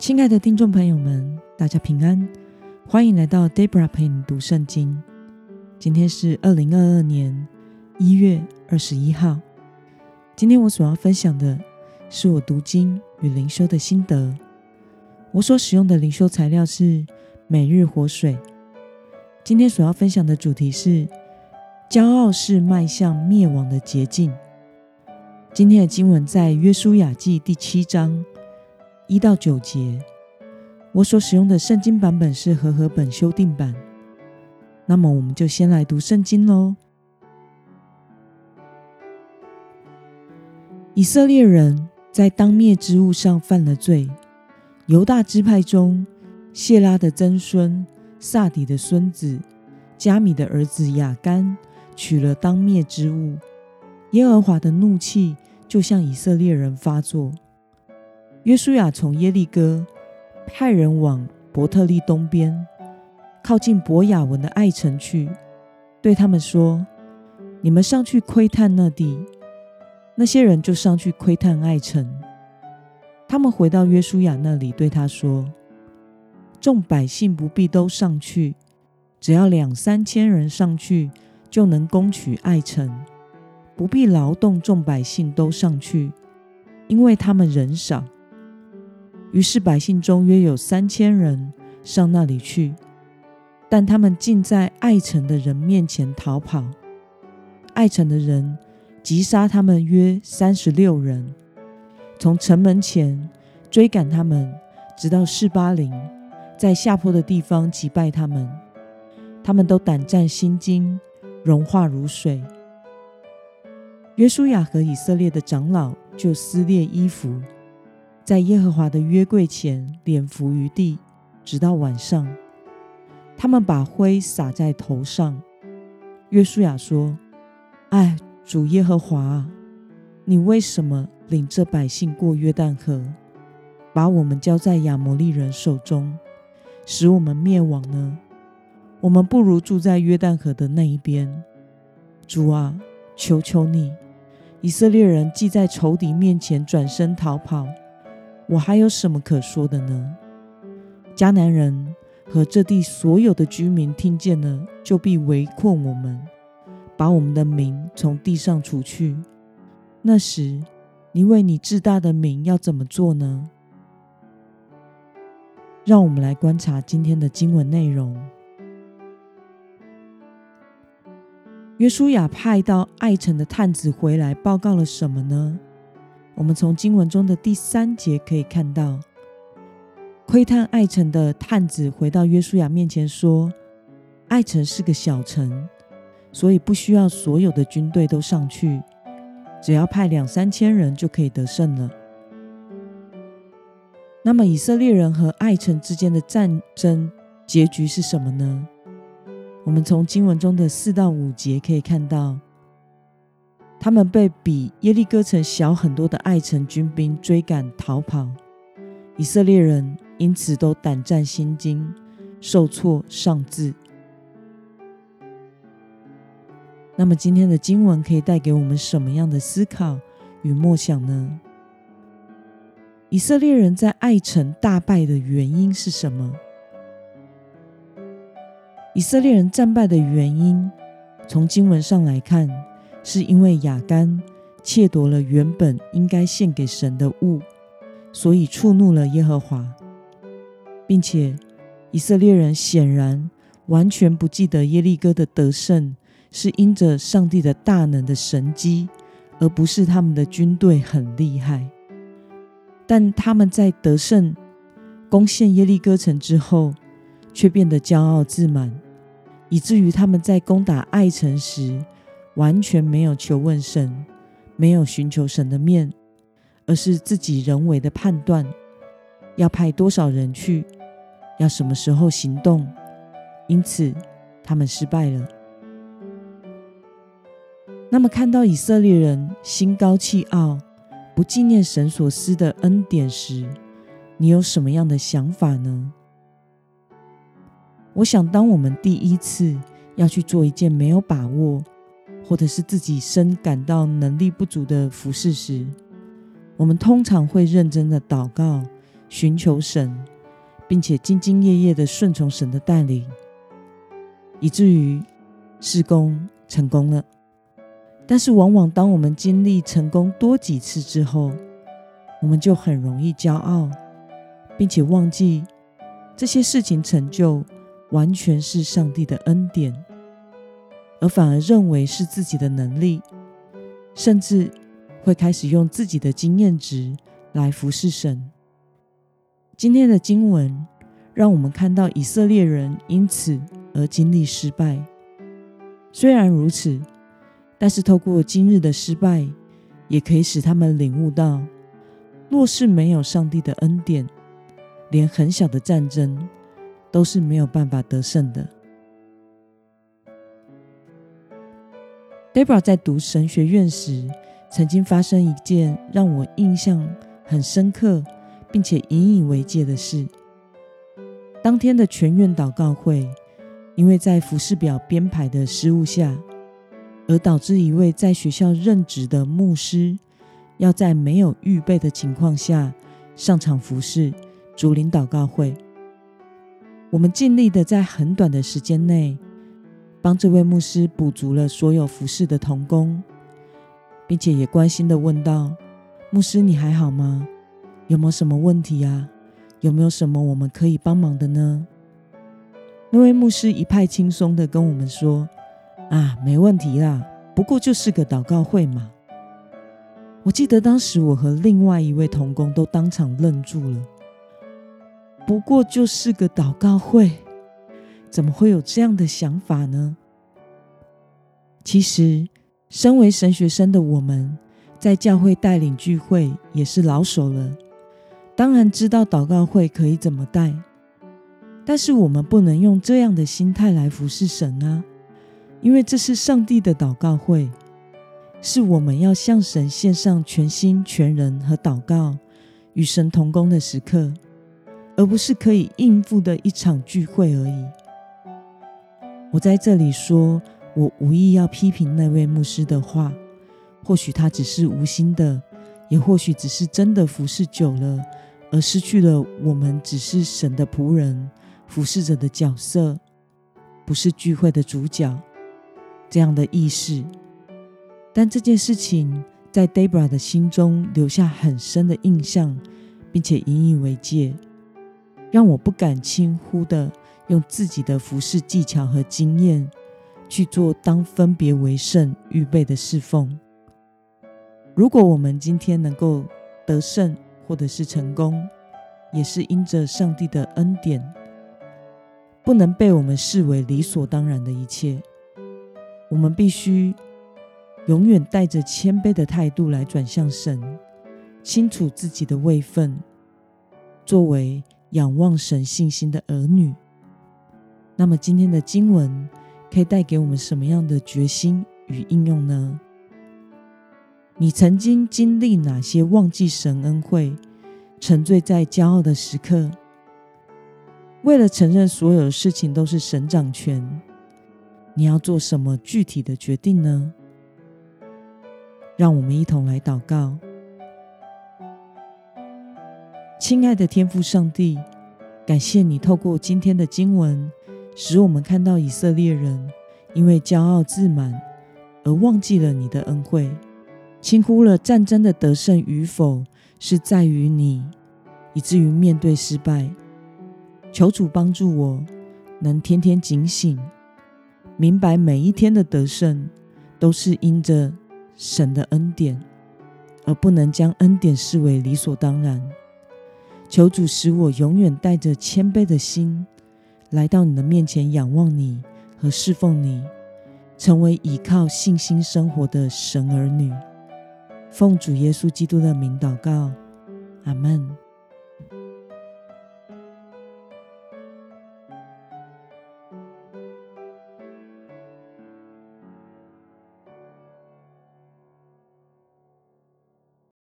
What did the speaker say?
亲爱的听众朋友们，大家平安，欢迎来到 Debra 陪你读圣经。今天是二零二二年一月二十一号。今天我所要分享的是我读经与灵修的心得。我所使用的灵修材料是每日活水。今天所要分享的主题是：骄傲是迈向灭亡的捷径。今天的经文在约书亚记第七章一到九节。我所使用的圣经版本是和合本修订版。那么，我们就先来读圣经喽。以色列人在当灭之物上犯了罪。犹大支派中，谢拉的曾孙萨底的孙子加米的儿子雅干取了当灭之物。耶和华的怒气就向以色列人发作。约书亚从耶利哥派人往伯特利东边，靠近伯雅文的爱城去，对他们说：“你们上去窥探那地。”那些人就上去窥探爱城。他们回到约书亚那里，对他说：“众百姓不必都上去，只要两三千人上去，就能攻取爱城。”不必劳动众百姓都上去，因为他们人少。于是百姓中约有三千人上那里去，但他们竟在爱城的人面前逃跑。爱城的人击杀他们约三十六人，从城门前追赶他们，直到示巴林，在下坡的地方击败他们。他们都胆战心惊，融化如水。约书亚和以色列的长老就撕裂衣服，在耶和华的约柜前脸伏于地，直到晚上。他们把灰撒在头上。约书亚说：“哎，主耶和华，你为什么领这百姓过约旦河，把我们交在亚摩利人手中，使我们灭亡呢？我们不如住在约旦河的那一边。主啊，求求你！”以色列人既在仇敌面前转身逃跑，我还有什么可说的呢？迦南人和这地所有的居民听见了，就必围困我们，把我们的名从地上除去。那时，你为你至大的名要怎么做呢？让我们来观察今天的经文内容。约书亚派到爱城的探子回来，报告了什么呢？我们从经文中的第三节可以看到，窥探爱城的探子回到约书亚面前说：“爱城是个小城，所以不需要所有的军队都上去，只要派两三千人就可以得胜了。”那么，以色列人和爱城之间的战争结局是什么呢？我们从经文中的四到五节可以看到，他们被比耶利哥城小很多的爱城军兵追赶逃跑，以色列人因此都胆战心惊，受挫丧志。那么今天的经文可以带给我们什么样的思考与默想呢？以色列人在爱城大败的原因是什么？以色列人战败的原因，从经文上来看，是因为亚干窃夺了原本应该献给神的物，所以触怒了耶和华，并且以色列人显然完全不记得耶利哥的得胜是因着上帝的大能的神机，而不是他们的军队很厉害。但他们在得胜攻陷耶利哥城之后，却变得骄傲自满，以至于他们在攻打爱城时，完全没有求问神，没有寻求神的面，而是自己人为的判断，要派多少人去，要什么时候行动，因此他们失败了。那么，看到以色列人心高气傲，不纪念神所施的恩典时，你有什么样的想法呢？我想，当我们第一次要去做一件没有把握，或者是自己深感到能力不足的服饰时，我们通常会认真的祷告，寻求神，并且兢兢业业的顺从神的带领，以至于施工成功了。但是，往往当我们经历成功多几次之后，我们就很容易骄傲，并且忘记这些事情成就完全是上帝的恩典，而反而认为是自己的能力，甚至。会开始用自己的经验值来服侍神。今天的经文让我们看到以色列人因此而经历失败。虽然如此，但是透过今日的失败，也可以使他们领悟到，若是没有上帝的恩典，连很小的战争都是没有办法得胜的。Debra 在读神学院时。曾经发生一件让我印象很深刻，并且引以为戒的事。当天的全院祷告会，因为在服饰表编排的失误下，而导致一位在学校任职的牧师，要在没有预备的情况下上场服饰主领祷告会。我们尽力的在很短的时间内，帮这位牧师补足了所有服侍的童工。并且也关心的问道：“牧师，你还好吗？有没有什么问题啊？有没有什么我们可以帮忙的呢？”那位牧师一派轻松的跟我们说：“啊，没问题啦，不过就是个祷告会嘛。”我记得当时我和另外一位童工都当场愣住了。不过就是个祷告会，怎么会有这样的想法呢？其实。身为神学生的我们，在教会带领聚会也是老手了，当然知道祷告会可以怎么带。但是我们不能用这样的心态来服侍神啊，因为这是上帝的祷告会，是我们要向神献上全心全人和祷告，与神同工的时刻，而不是可以应付的一场聚会而已。我在这里说。我无意要批评那位牧师的话，或许他只是无心的，也或许只是真的服侍久了，而失去了我们只是神的仆人、服侍者的角色，不是聚会的主角这样的意识。但这件事情在 Debra 的心中留下很深的印象，并且引以为戒，让我不敢轻忽的用自己的服侍技巧和经验。去做当分别为圣预备的侍奉。如果我们今天能够得胜或者是成功，也是因着上帝的恩典，不能被我们视为理所当然的一切。我们必须永远带着谦卑的态度来转向神，清楚自己的位分，作为仰望神信心的儿女。那么今天的经文。可以带给我们什么样的决心与应用呢？你曾经经历哪些忘记神恩惠、沉醉在骄傲的时刻？为了承认所有事情都是神掌权，你要做什么具体的决定呢？让我们一同来祷告。亲爱的天父上帝，感谢你透过今天的经文。使我们看到以色列人因为骄傲自满而忘记了你的恩惠，轻忽了战争的得胜与否是在于你，以至于面对失败。求主帮助我，能天天警醒，明白每一天的得胜都是因着神的恩典，而不能将恩典视为理所当然。求主使我永远带着谦卑的心。来到你的面前，仰望你和侍奉你，成为依靠信心生活的神儿女。奉主耶稣基督的名祷告，阿门。